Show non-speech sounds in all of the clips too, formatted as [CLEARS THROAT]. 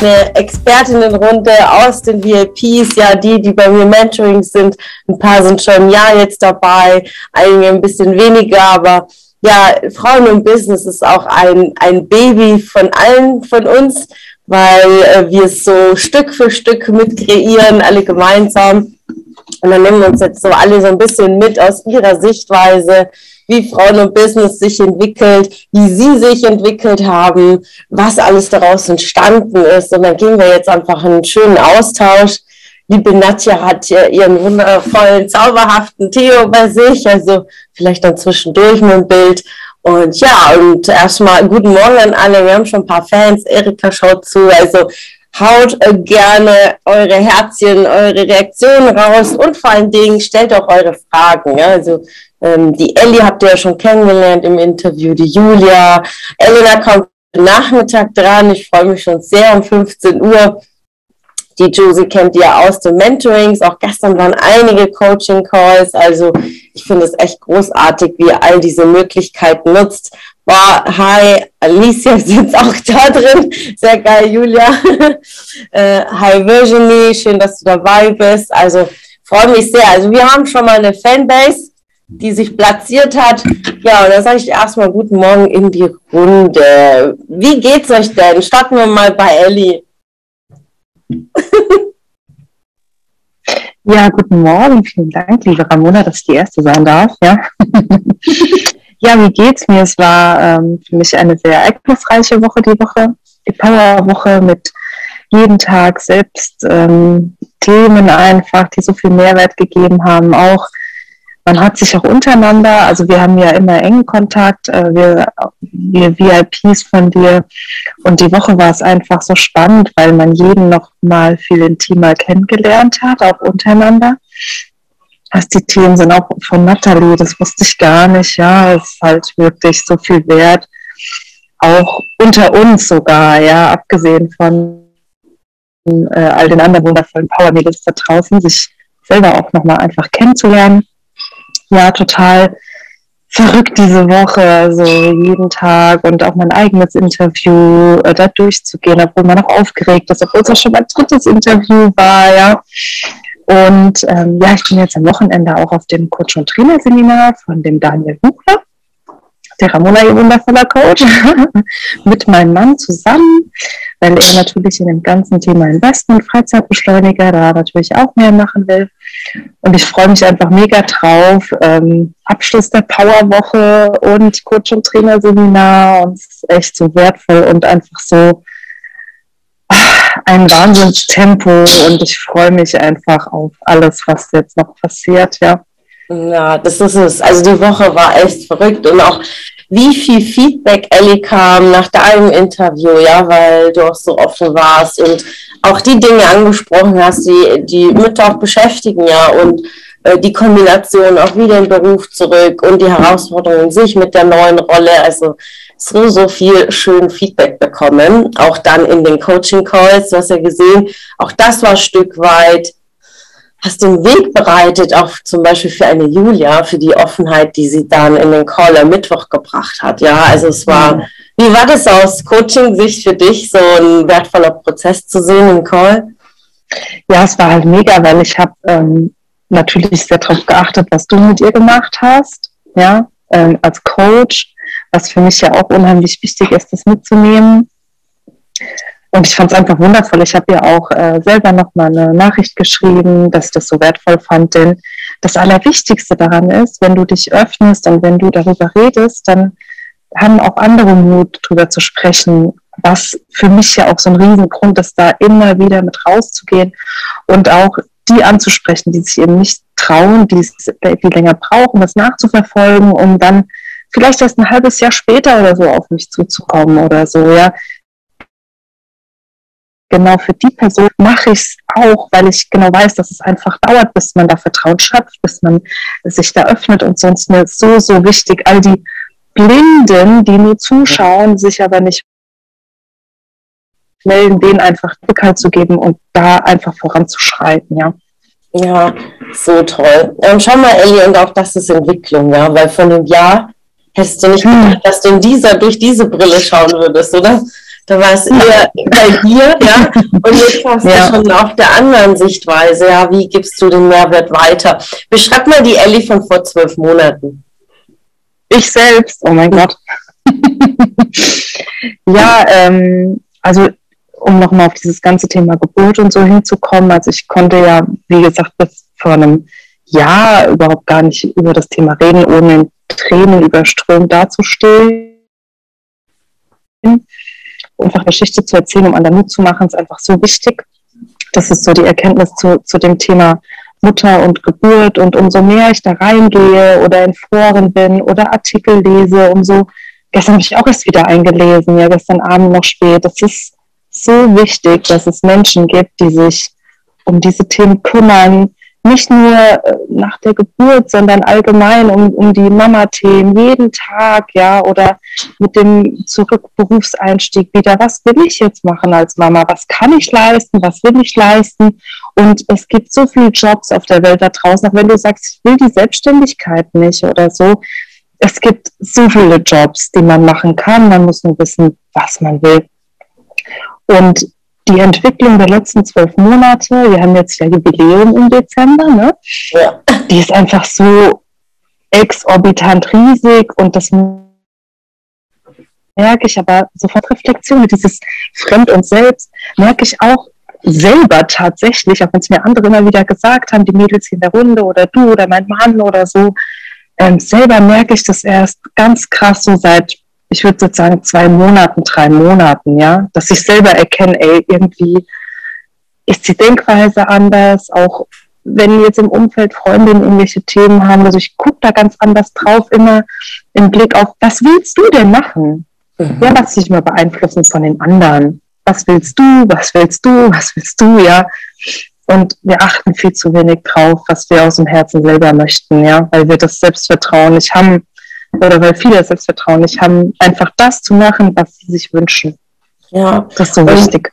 Eine Expertinnenrunde aus den VIPs, ja, die, die bei mir Mentoring sind. Ein paar sind schon ein Jahr jetzt dabei, einige ein bisschen weniger, aber ja, Frauen und Business ist auch ein, ein Baby von allen von uns, weil äh, wir es so Stück für Stück mit kreieren, alle gemeinsam. Und dann nehmen wir uns jetzt so alle so ein bisschen mit aus ihrer Sichtweise, wie Frauen und Business sich entwickelt, wie sie sich entwickelt haben, was alles daraus entstanden ist. Und dann gehen wir jetzt einfach einen schönen Austausch. Liebe Nadja hat ihren wundervollen, zauberhaften Theo bei sich, also vielleicht dann zwischendurch mit dem Bild. Und ja, und erstmal guten Morgen an alle. Wir haben schon ein paar Fans. Erika schaut zu. Also haut gerne eure Herzchen, eure Reaktionen raus und vor allen Dingen stellt auch eure Fragen. Ja? Also ähm, die Ellie habt ihr ja schon kennengelernt im Interview, die Julia. Elena kommt Nachmittag dran. Ich freue mich schon sehr um 15 Uhr. Die Josie kennt ihr aus den Mentorings. Auch gestern waren einige Coaching-Calls. Also ich finde es echt großartig, wie ihr all diese Möglichkeiten nutzt. Boah, hi, Alicia [LAUGHS] sitzt auch da drin. Sehr geil, Julia. [LAUGHS] äh, hi, Virginie, schön, dass du dabei bist. Also freue mich sehr. Also wir haben schon mal eine Fanbase die sich platziert hat. Ja, und dann sage ich erstmal guten Morgen in die Runde. Wie geht's euch denn? Starten wir mal bei Ellie. [LAUGHS] Ja, guten Morgen. Vielen Dank, liebe Ramona, dass ich die Erste sein darf. Ja, [LAUGHS] ja wie geht's mir? Es war ähm, für mich eine sehr ereignisreiche Woche, die Woche. Die Powerwoche mit jeden Tag selbst ähm, Themen einfach, die so viel Mehrwert gegeben haben. Auch man hat sich auch untereinander, also wir haben ja immer engen Kontakt, äh, wir, wir VIPs von dir. Und die Woche war es einfach so spannend, weil man jeden noch mal viel intimer kennengelernt hat, auch untereinander. Was die Themen sind auch von Nathalie, das wusste ich gar nicht, ja, es ist halt wirklich so viel wert. Auch unter uns sogar, ja, abgesehen von äh, all den anderen wundervollen Power-Mädels da draußen, sich selber auch nochmal einfach kennenzulernen ja total verrückt diese Woche, so jeden Tag und auch mein eigenes Interview äh, da durchzugehen, obwohl man noch aufgeregt ist, obwohl es auch schon mein drittes Interview war, ja. Und ähm, ja, ich bin jetzt am Wochenende auch auf dem Coach- und Trainer-Seminar von dem Daniel Buchler der Ramona, ihr wundervoller Coach, [LAUGHS] mit meinem Mann zusammen, weil er natürlich in dem ganzen Thema Investment, Freizeitbeschleuniger da natürlich auch mehr machen will. Und ich freue mich einfach mega drauf. Ähm, Abschluss der Powerwoche und Coach- und Trainerseminar und es ist echt so wertvoll und einfach so ah, ein Wahnsinnstempo und ich freue mich einfach auf alles, was jetzt noch passiert, ja. Ja, das ist es. Also die Woche war echt verrückt und auch wie viel Feedback Ellie kam nach deinem Interview, ja, weil du auch so offen warst und auch die Dinge angesprochen hast, die die Mütter auch beschäftigen, ja, und äh, die Kombination auch wieder im Beruf zurück und die Herausforderungen sich mit der neuen Rolle, also so, so viel schön Feedback bekommen, auch dann in den Coaching Calls, du hast ja gesehen, auch das war ein Stück weit hast den Weg bereitet, auch zum Beispiel für eine Julia, für die Offenheit, die sie dann in den Call am Mittwoch gebracht hat. Ja, also es war, wie war das aus Coaching-Sicht für dich, so ein wertvoller Prozess zu sehen im Call? Ja, es war halt mega, weil ich habe ähm, natürlich sehr darauf geachtet, was du mit ihr gemacht hast, ja, ähm, als Coach, was für mich ja auch unheimlich wichtig ist, das mitzunehmen. Und ich fand es einfach wundervoll. Ich habe ihr auch äh, selber nochmal eine Nachricht geschrieben, dass ich das so wertvoll fand. Denn das Allerwichtigste daran ist, wenn du dich öffnest und wenn du darüber redest, dann haben auch andere Mut, darüber zu sprechen, was für mich ja auch so ein Riesengrund ist, da immer wieder mit rauszugehen und auch die anzusprechen, die sich eben nicht trauen, die, die länger brauchen, das nachzuverfolgen, um dann vielleicht erst ein halbes Jahr später oder so auf mich zuzukommen oder so, ja. genau für die Person mache ich es auch, weil ich genau weiß, dass es einfach dauert, bis man da Vertrauen schöpft, bis man sich da öffnet und sonst mir so, so wichtig, all die Blinden, die nur zuschauen, sich aber nicht melden, denen einfach Rückhalt zu geben und da einfach voranzuschreiten, ja. Ja, so toll. Und schau mal, Ellie, und auch das ist Entwicklung, ja, weil von einem Jahr hättest du nicht hm. gedacht, dass du in dieser, durch diese Brille schauen würdest, oder? Da war es eher bei dir, ja. Und jetzt hast ja. du schon auf der anderen Sichtweise, ja, wie gibst du den Mehrwert weiter? Beschreib mal die Ellie von vor zwölf Monaten. Ich selbst, oh mein Gott. [LAUGHS] ja, ähm, also um nochmal auf dieses ganze Thema Geburt und so hinzukommen, also ich konnte ja, wie gesagt, bis vor einem Jahr überhaupt gar nicht über das Thema reden, ohne in Tränen überströmt dazustehen einfach Geschichte zu erzählen, um anderen Mut zu machen, ist einfach so wichtig. Das ist so die Erkenntnis zu, zu dem Thema Mutter und Geburt. Und umso mehr ich da reingehe oder in Foren bin oder Artikel lese, umso, gestern habe ich auch erst wieder eingelesen, ja, gestern Abend noch spät. Es ist so wichtig, dass es Menschen gibt, die sich um diese Themen kümmern, nicht nur äh, nach der Geburt, sondern allgemein um, um die Mama-Themen, jeden Tag, ja, oder mit dem Zurückberufseinstieg wieder, was will ich jetzt machen als Mama, was kann ich leisten, was will ich leisten? Und es gibt so viele Jobs auf der Welt da draußen, auch wenn du sagst, ich will die Selbstständigkeit nicht oder so, es gibt so viele Jobs, die man machen kann, man muss nur wissen, was man will. Und die Entwicklung der letzten zwölf Monate, wir haben jetzt ja Jubiläum im Dezember, ne? Ja. Die ist einfach so exorbitant riesig und das merke ich aber sofort Reflexion, dieses Fremd und Selbst, merke ich auch selber tatsächlich, auch wenn es mir andere immer wieder gesagt haben, die Mädels in der Runde oder du oder mein Mann oder so, ähm, selber merke ich das erst ganz krass so seit ich würde sozusagen zwei Monaten, drei Monaten, ja, dass ich selber erkenne, ey, irgendwie ist die Denkweise anders, auch wenn jetzt im Umfeld Freundinnen irgendwelche Themen haben, also ich gucke da ganz anders drauf, immer im Blick auf, was willst du denn machen? Mhm. Ja, lass dich mal beeinflussen von den anderen. Was willst du? Was willst du? Was willst du? Ja. Und wir achten viel zu wenig drauf, was wir aus dem Herzen selber möchten, ja, weil wir das Selbstvertrauen nicht haben, oder weil viele Selbstvertrauen nicht haben, einfach das zu machen, was sie sich wünschen. Ja. Das ist so wichtig.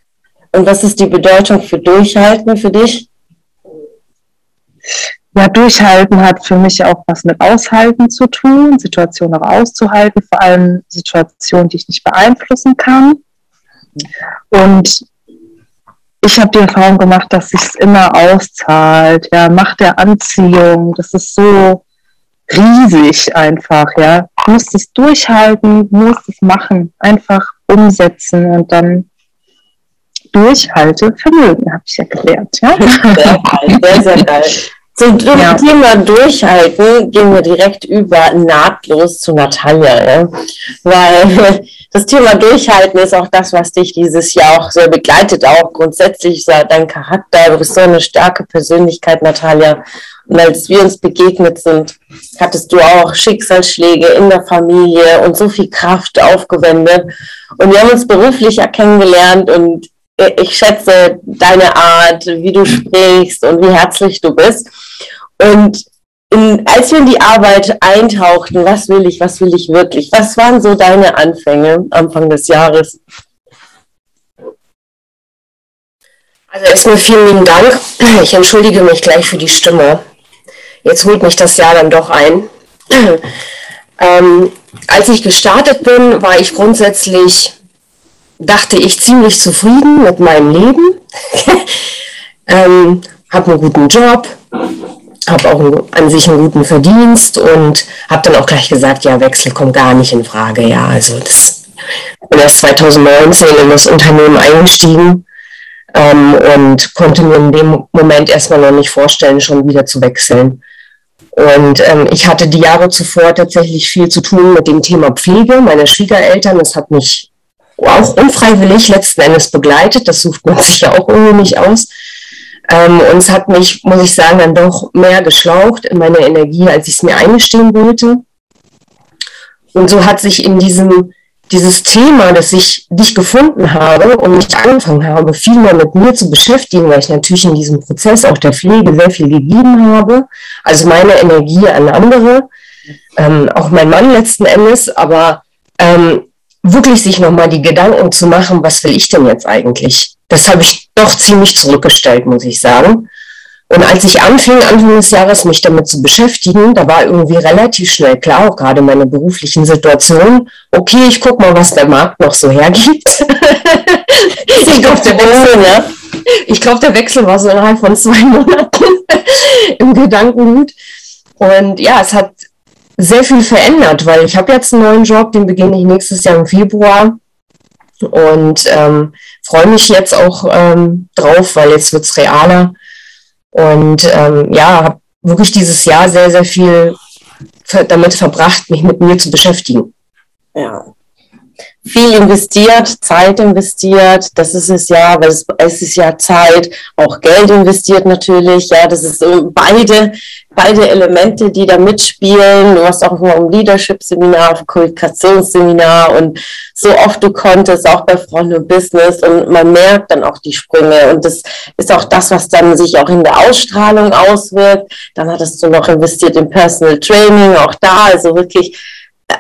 Und was ist die Bedeutung für Durchhalten für dich? Ja, Durchhalten hat für mich auch was mit Aushalten zu tun, Situationen auch auszuhalten, vor allem Situationen, die ich nicht beeinflussen kann. Und ich habe die Erfahrung gemacht, dass sich es immer auszahlt. Ja, Macht der Anziehung, das ist so riesig einfach, ja. Du musst es durchhalten, musst es machen, einfach umsetzen und dann durchhalte Vermögen, habe ich gelernt. Ja? Sehr geil, sehr, sehr geil. Zum ja. Thema Durchhalten gehen wir direkt über nahtlos zu Natalia, ja? weil [LAUGHS] das Thema Durchhalten ist auch das, was dich dieses Jahr auch sehr begleitet, auch grundsätzlich dein Charakter. Du bist so eine starke Persönlichkeit, Natalia. Und als wir uns begegnet sind, hattest du auch Schicksalsschläge in der Familie und so viel Kraft aufgewendet. Und wir haben uns beruflich kennengelernt und ich schätze deine Art, wie du sprichst und wie herzlich du bist. Und in, als wir in die Arbeit eintauchten, was will ich, was will ich wirklich? Was waren so deine Anfänge Anfang des Jahres? Also erstmal vielen lieben Dank. Ich entschuldige mich gleich für die Stimme. Jetzt holt mich das Jahr dann doch ein. ähm, als ich gestartet bin, war ich grundsätzlich, dachte ich, ziemlich zufrieden mit meinem Leben. [LAUGHS] ähm, habe einen guten Job, habe auch einen, an sich einen guten Verdienst und habe dann auch gleich gesagt, ja, Wechsel kommt gar nicht in Frage. Ja, also das bin erst 2019 in das Unternehmen eingestiegen ähm, und konnte mir in dem Moment erstmal noch nicht vorstellen, schon wieder zu wechseln. Und ähm, ich hatte die Jahre zuvor tatsächlich viel zu tun mit dem Thema Pflege meiner Schwiegereltern. Das hat mich auch unfreiwillig letzten Endes begleitet. Das sucht man [LAUGHS] sich ja auch irgendwie nicht aus. Ähm, und es hat mich, muss ich sagen, dann doch mehr geschlaucht in meiner Energie, als ich es mir eingestehen wollte. Und so hat sich in diesem, dieses Thema, dass ich dich gefunden habe und mich angefangen habe, viel mehr mit mir zu beschäftigen, weil ich natürlich in diesem Prozess auch der Pflege sehr viel gegeben habe, also meine Energie an andere, ähm, auch mein Mann letzten Endes, aber ähm, wirklich sich nochmal die Gedanken zu machen, was will ich denn jetzt eigentlich? Das habe ich doch ziemlich zurückgestellt, muss ich sagen. Und als ich anfing, Anfang des Jahres mich damit zu beschäftigen, da war irgendwie relativ schnell klar, auch gerade meine beruflichen Situationen, okay, ich gucke mal, was der Markt noch so hergibt. [LAUGHS] ich glaube, der Wechsel. [LAUGHS] Ich glaube, der Wechsel war so innerhalb von zwei Monaten [LAUGHS] im Gedankengut. Und ja, es hat sehr viel verändert, weil ich habe jetzt einen neuen Job, den beginne ich nächstes Jahr im Februar und ähm, freue mich jetzt auch ähm, drauf, weil jetzt wird es realer. Und ähm, ja, habe wirklich dieses Jahr sehr, sehr viel damit verbracht, mich mit mir zu beschäftigen. Ja, viel investiert, Zeit investiert, das ist es ja, weil es, ist ja Zeit, auch Geld investiert natürlich, ja, das ist so beide, beide Elemente, die da mitspielen. Du hast auch immer ein Leadership-Seminar, ein Kommunikationsseminar und so oft du konntest, auch bei Freunde Business und man merkt dann auch die Sprünge und das ist auch das, was dann sich auch in der Ausstrahlung auswirkt. Dann hattest du noch investiert in Personal Training, auch da, also wirklich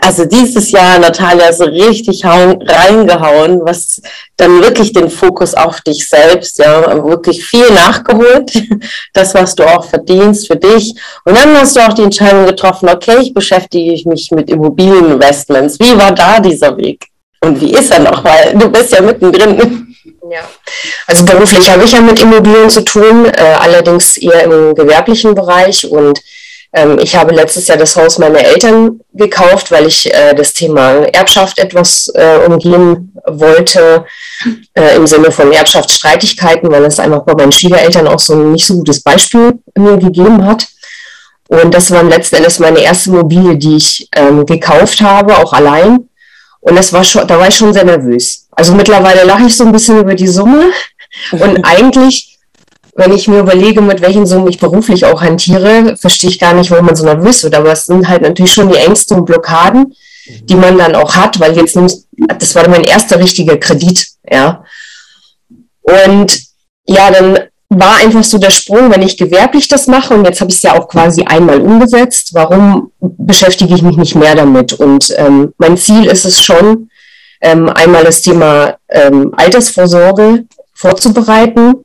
also dieses Jahr, Natalia, so richtig reingehauen, was dann wirklich den Fokus auf dich selbst, ja, wirklich viel nachgeholt, [LAUGHS] das, was du auch verdienst für dich. Und dann hast du auch die Entscheidung getroffen, okay, ich beschäftige mich mit Immobilieninvestments. Wie war da dieser Weg? Und wie ist er noch? Weil du bist ja mittendrin. Ja, also beruflich habe ich ja mit Immobilien zu tun, äh, allerdings eher im gewerblichen Bereich und ähm, ich habe letztes Jahr das Haus meiner Eltern gekauft, weil ich äh, das Thema Erbschaft etwas äh, umgehen wollte, äh, im Sinne von Erbschaftsstreitigkeiten, weil es einfach bei meinen Schwiegereltern auch so ein nicht so gutes Beispiel mir gegeben hat. Und das war letzten Endes meine erste Immobilie, die ich ähm, gekauft habe, auch allein. Und das war schon, da war ich schon sehr nervös. Also mittlerweile lache ich so ein bisschen über die Summe. [LAUGHS] Und eigentlich wenn ich mir überlege, mit welchen Summen ich beruflich auch hantiere, verstehe ich gar nicht, warum man so nervös wird. Aber es sind halt natürlich schon die Ängste und Blockaden, die man dann auch hat, weil jetzt nimmst, das war mein erster richtiger Kredit, ja. Und ja, dann war einfach so der Sprung, wenn ich gewerblich das mache und jetzt habe ich es ja auch quasi einmal umgesetzt, warum beschäftige ich mich nicht mehr damit? Und ähm, mein Ziel ist es schon, ähm, einmal das Thema ähm, Altersvorsorge vorzubereiten,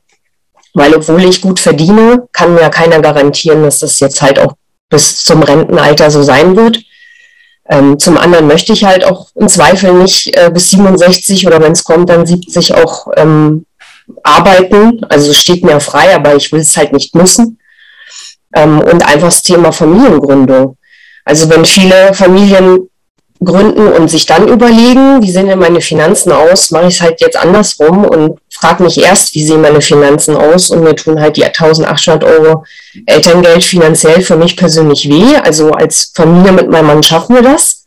weil obwohl ich gut verdiene, kann mir keiner garantieren, dass das jetzt halt auch bis zum Rentenalter so sein wird. Ähm, zum anderen möchte ich halt auch im Zweifel nicht äh, bis 67 oder wenn es kommt, dann 70 auch ähm, arbeiten. Also es steht mir frei, aber ich will es halt nicht müssen. Ähm, und einfach das Thema Familiengründung. Also wenn viele Familien gründen und sich dann überlegen, wie sehen denn meine Finanzen aus, mache ich es halt jetzt andersrum und frage mich erst, wie sehen meine Finanzen aus und mir tun halt die 1800 Euro Elterngeld finanziell für mich persönlich weh. Also als Familie mit meinem Mann schaffen wir das.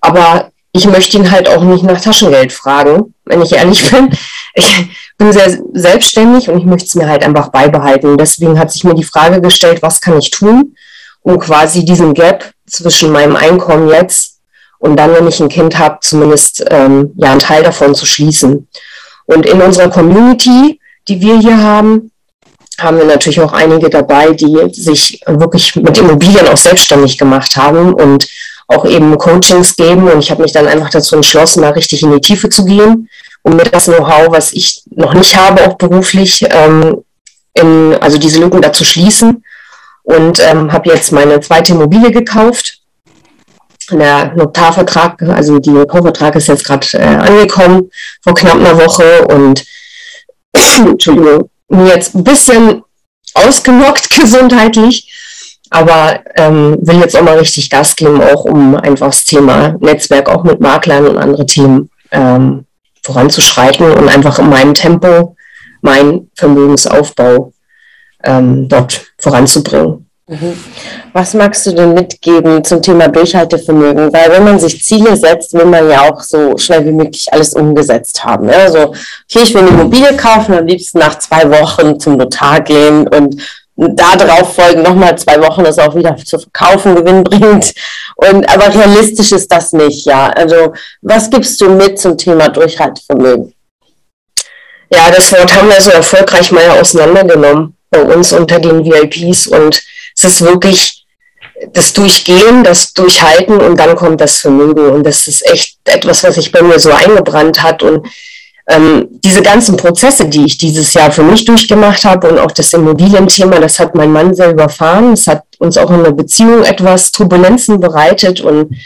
Aber ich möchte ihn halt auch nicht nach Taschengeld fragen, wenn ich ehrlich bin. Ich bin sehr selbstständig und ich möchte es mir halt einfach beibehalten. Deswegen hat sich mir die Frage gestellt, was kann ich tun, um quasi diesen Gap zwischen meinem Einkommen jetzt und dann, wenn ich ein Kind habe, zumindest ähm, ja einen Teil davon zu schließen. Und in unserer Community, die wir hier haben, haben wir natürlich auch einige dabei, die sich wirklich mit Immobilien auch selbstständig gemacht haben und auch eben Coachings geben. Und ich habe mich dann einfach dazu entschlossen, da richtig in die Tiefe zu gehen, um mir das Know-how, was ich noch nicht habe, auch beruflich, ähm, in, also diese Lücken da zu schließen. Und ähm, habe jetzt meine zweite Immobilie gekauft der Notarvertrag, also die Kaufvertrag ist jetzt gerade äh, angekommen vor knapp einer Woche und [CLEARS THROAT] Entschuldigung, jetzt ein bisschen ausgenockt [LAUGHS] gesundheitlich, aber ähm, will jetzt auch mal richtig Gas geben, auch um einfach das Thema Netzwerk auch mit Maklern und andere Themen ähm, voranzuschreiten und einfach in meinem Tempo meinen Vermögensaufbau ähm, dort voranzubringen. Mhm. Was magst du denn mitgeben zum Thema Durchhaltevermögen? Weil wenn man sich Ziele setzt, will man ja auch so schnell wie möglich alles umgesetzt haben. Ja? So, okay, ich will eine Immobilie kaufen, am liebsten nach zwei Wochen zum Notar gehen und da drauf folgen nochmal zwei Wochen das auch wieder zu verkaufen Gewinn bringt. Und aber realistisch ist das nicht, ja. Also was gibst du mit zum Thema Durchhaltevermögen? Ja, das Wort haben wir so erfolgreich mal auseinandergenommen bei uns unter den VIPs und es ist wirklich das Durchgehen, das Durchhalten und dann kommt das Vermögen und das ist echt etwas, was sich bei mir so eingebrannt hat und ähm, diese ganzen Prozesse, die ich dieses Jahr für mich durchgemacht habe und auch das Immobilienthema, das hat mein Mann sehr überfahren. Es hat uns auch in der Beziehung etwas Turbulenzen bereitet und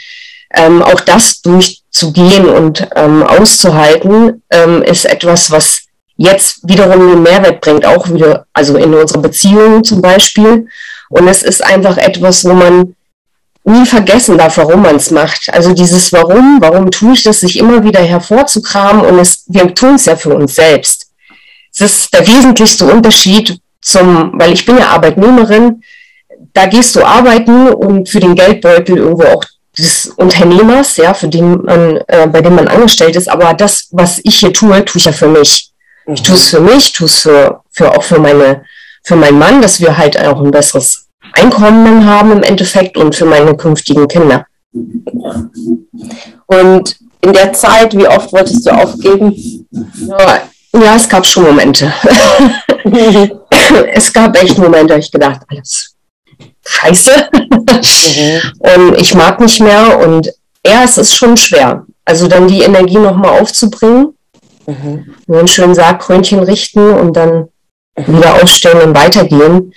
ähm, auch das durchzugehen und ähm, auszuhalten, ähm, ist etwas, was jetzt wiederum einen Mehrwert bringt, auch wieder, also in unserer Beziehung zum Beispiel. Und es ist einfach etwas, wo man nie vergessen darf, warum man es macht. Also dieses Warum, warum tue ich das, sich immer wieder hervorzukramen und es, wir tun es ja für uns selbst. Es ist der wesentlichste Unterschied zum, weil ich bin ja Arbeitnehmerin, da gehst du arbeiten und für den Geldbeutel irgendwo auch des Unternehmers, ja, für den man, äh, bei dem man angestellt ist, aber das, was ich hier tue, tue ich ja für mich. Ich tue es für mich, tue es für, für auch für meine, für meinen Mann, dass wir halt auch ein besseres Einkommen haben im Endeffekt und für meine künftigen Kinder. Und in der Zeit, wie oft wolltest du aufgeben? Ja, es gab schon Momente. [LAUGHS] es gab echt Momente, da ich gedacht, alles scheiße. Mhm. und ich mag nicht mehr und ja, es ist schon schwer. Also dann die Energie nochmal aufzubringen, mhm. nur einen schönen Sargkrönchen richten und dann wieder ausstellen und weitergehen.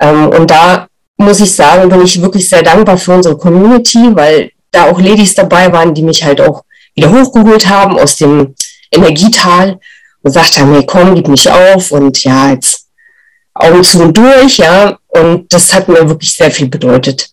Ähm, und da muss ich sagen, bin ich wirklich sehr dankbar für unsere Community, weil da auch Ladies dabei waren, die mich halt auch wieder hochgeholt haben aus dem Energietal und gesagt haben, hey komm, gib mich auf und ja, jetzt Augen zu und durch, ja. Und das hat mir wirklich sehr viel bedeutet.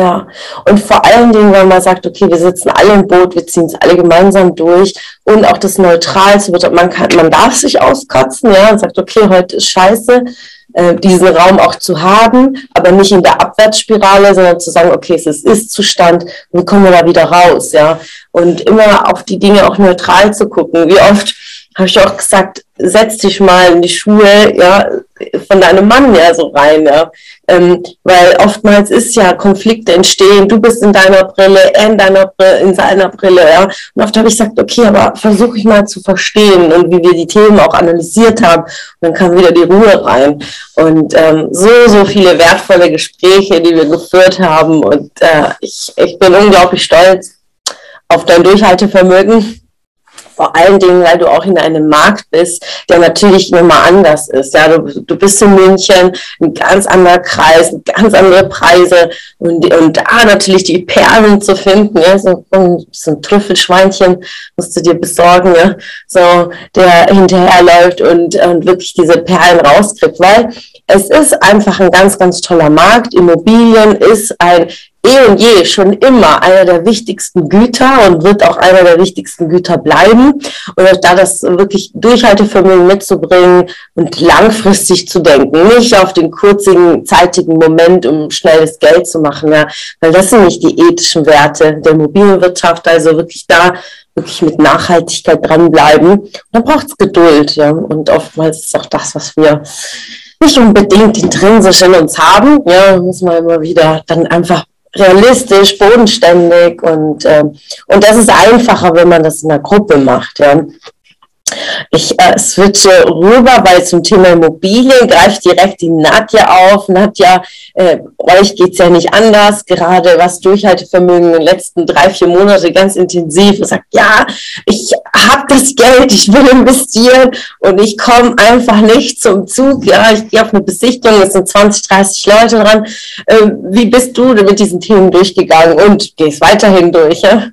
Ja, und vor allen Dingen, wenn man sagt, okay, wir sitzen alle im Boot, wir ziehen es alle gemeinsam durch. Und auch das Neutral zu man kann, man darf sich auskotzen, ja, und sagt, okay, heute ist scheiße, äh, diesen Raum auch zu haben, aber nicht in der Abwärtsspirale, sondern zu sagen, okay, es ist Ist-Zustand, wie kommen wir da wieder raus, ja, und immer auf die Dinge auch neutral zu gucken. Wie oft habe ich auch gesagt, setz dich mal in die Schuhe, ja, von deinem Mann ja so rein, ja. Ähm, weil oftmals ist ja Konflikte entstehen, du bist in deiner Brille, er in deiner Brille, in seiner Brille, ja. Und oft habe ich gesagt, okay, aber versuche ich mal zu verstehen und wie wir die Themen auch analysiert haben. Und dann kam wieder die Ruhe rein. Und ähm, so, so viele wertvolle Gespräche, die wir geführt haben. Und äh, ich, ich bin unglaublich stolz auf dein Durchhaltevermögen vor allen Dingen, weil du auch in einem Markt bist, der natürlich nochmal anders ist. Ja, du, du bist in München, ein ganz anderer Kreis, ganz andere Preise und, und da natürlich die Perlen zu finden, ja, so, so ein Trüffelschweinchen musst du dir besorgen, ja, so, der hinterherläuft und, und wirklich diese Perlen rauskriegt, weil es ist einfach ein ganz, ganz toller Markt. Immobilien ist ein eh und je schon immer einer der wichtigsten Güter und wird auch einer der wichtigsten Güter bleiben. Und da das wirklich Durchhaltevermögen mitzubringen und langfristig zu denken, nicht auf den kurzigen, zeitigen Moment, um schnelles Geld zu machen, ja, weil das sind nicht die ethischen Werte der Immobilienwirtschaft, also wirklich da wirklich mit Nachhaltigkeit dranbleiben. Da braucht es Geduld, ja, und oftmals ist auch das, was wir nicht unbedingt intrinsisch in uns haben, ja, muss man immer wieder dann einfach realistisch, bodenständig und, äh, und das ist einfacher, wenn man das in einer Gruppe macht. Ja. Ich äh, switche rüber, weil zum Thema Immobilien greift direkt die Nadja auf. Nadja, äh, euch geht's ja nicht anders, gerade was Durchhaltevermögen in den letzten drei, vier Monate ganz intensiv. Und sagt, ja, ich habe das Geld, ich will investieren und ich komme einfach nicht zum Zug. Ja, ich gehe auf eine Besichtigung, es sind 20, 30 Leute dran. Äh, wie bist du mit diesen Themen durchgegangen und gehst weiterhin durch? Ja?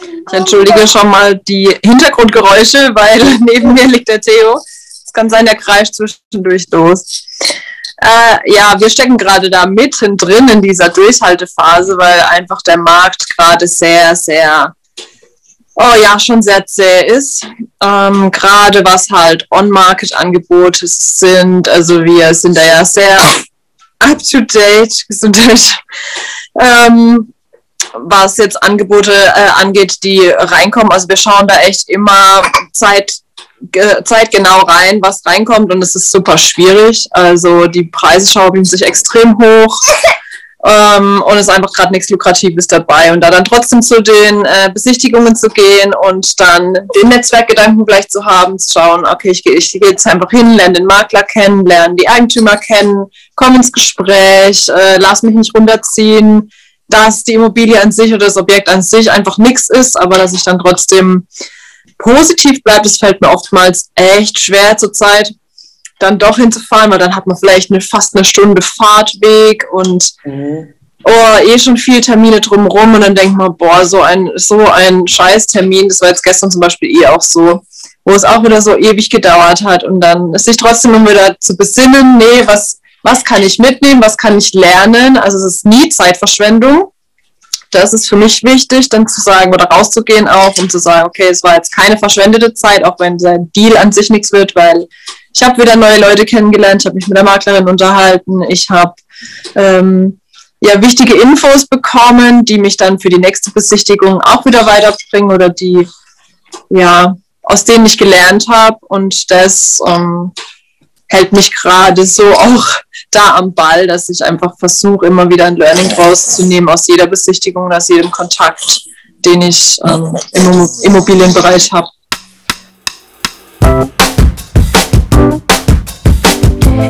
Ich entschuldige schon mal die Hintergrundgeräusche, weil [LAUGHS] neben mir liegt der Theo. Es kann sein, der kreischt zwischendurch los. Äh, ja, wir stecken gerade da mittendrin in dieser Durchhaltephase, weil einfach der Markt gerade sehr, sehr, oh ja, schon sehr zäh ist. Ähm, gerade was halt On-Market-Angebote sind. Also wir sind da ja sehr up-to-date, gesundheit. [LAUGHS] Ähm, was jetzt Angebote äh, angeht, die reinkommen. Also wir schauen da echt immer Zeit Zeit genau rein, was reinkommt und es ist super schwierig. Also die Preise schaukeln sich extrem hoch ähm, und es ist einfach gerade nichts Lukratives dabei. Und da dann trotzdem zu den äh, Besichtigungen zu gehen und dann den Netzwerkgedanken gleich zu haben, zu schauen, okay, ich gehe ich geh jetzt einfach hin, lerne den Makler kennen, lerne die Eigentümer kennen, komme ins Gespräch, äh, lass mich nicht runterziehen, dass die Immobilie an sich oder das Objekt an sich einfach nichts ist, aber dass ich dann trotzdem positiv bleibe, das fällt mir oftmals echt schwer zurzeit dann doch hinzufahren, weil dann hat man vielleicht eine, fast eine Stunde Fahrtweg und mhm. oh, eh schon viele Termine drumherum und dann denkt man, boah, so ein, so ein Scheißtermin, das war jetzt gestern zum Beispiel eh auch so, wo es auch wieder so ewig gedauert hat und dann ist sich trotzdem immer wieder zu besinnen, nee, was, was kann ich mitnehmen, was kann ich lernen, also es ist nie Zeitverschwendung, das ist für mich wichtig, dann zu sagen oder rauszugehen auch, um zu sagen, okay, es war jetzt keine verschwendete Zeit, auch wenn sein Deal an sich nichts wird, weil ich habe wieder neue Leute kennengelernt, ich habe mich mit der Maklerin unterhalten, ich habe ähm, ja, wichtige Infos bekommen, die mich dann für die nächste Besichtigung auch wieder weiterbringen oder die, ja, aus denen ich gelernt habe. Und das ähm, hält mich gerade so auch da am Ball, dass ich einfach versuche, immer wieder ein Learning rauszunehmen aus jeder Besichtigung, aus jedem Kontakt, den ich ähm, im Immobilienbereich habe.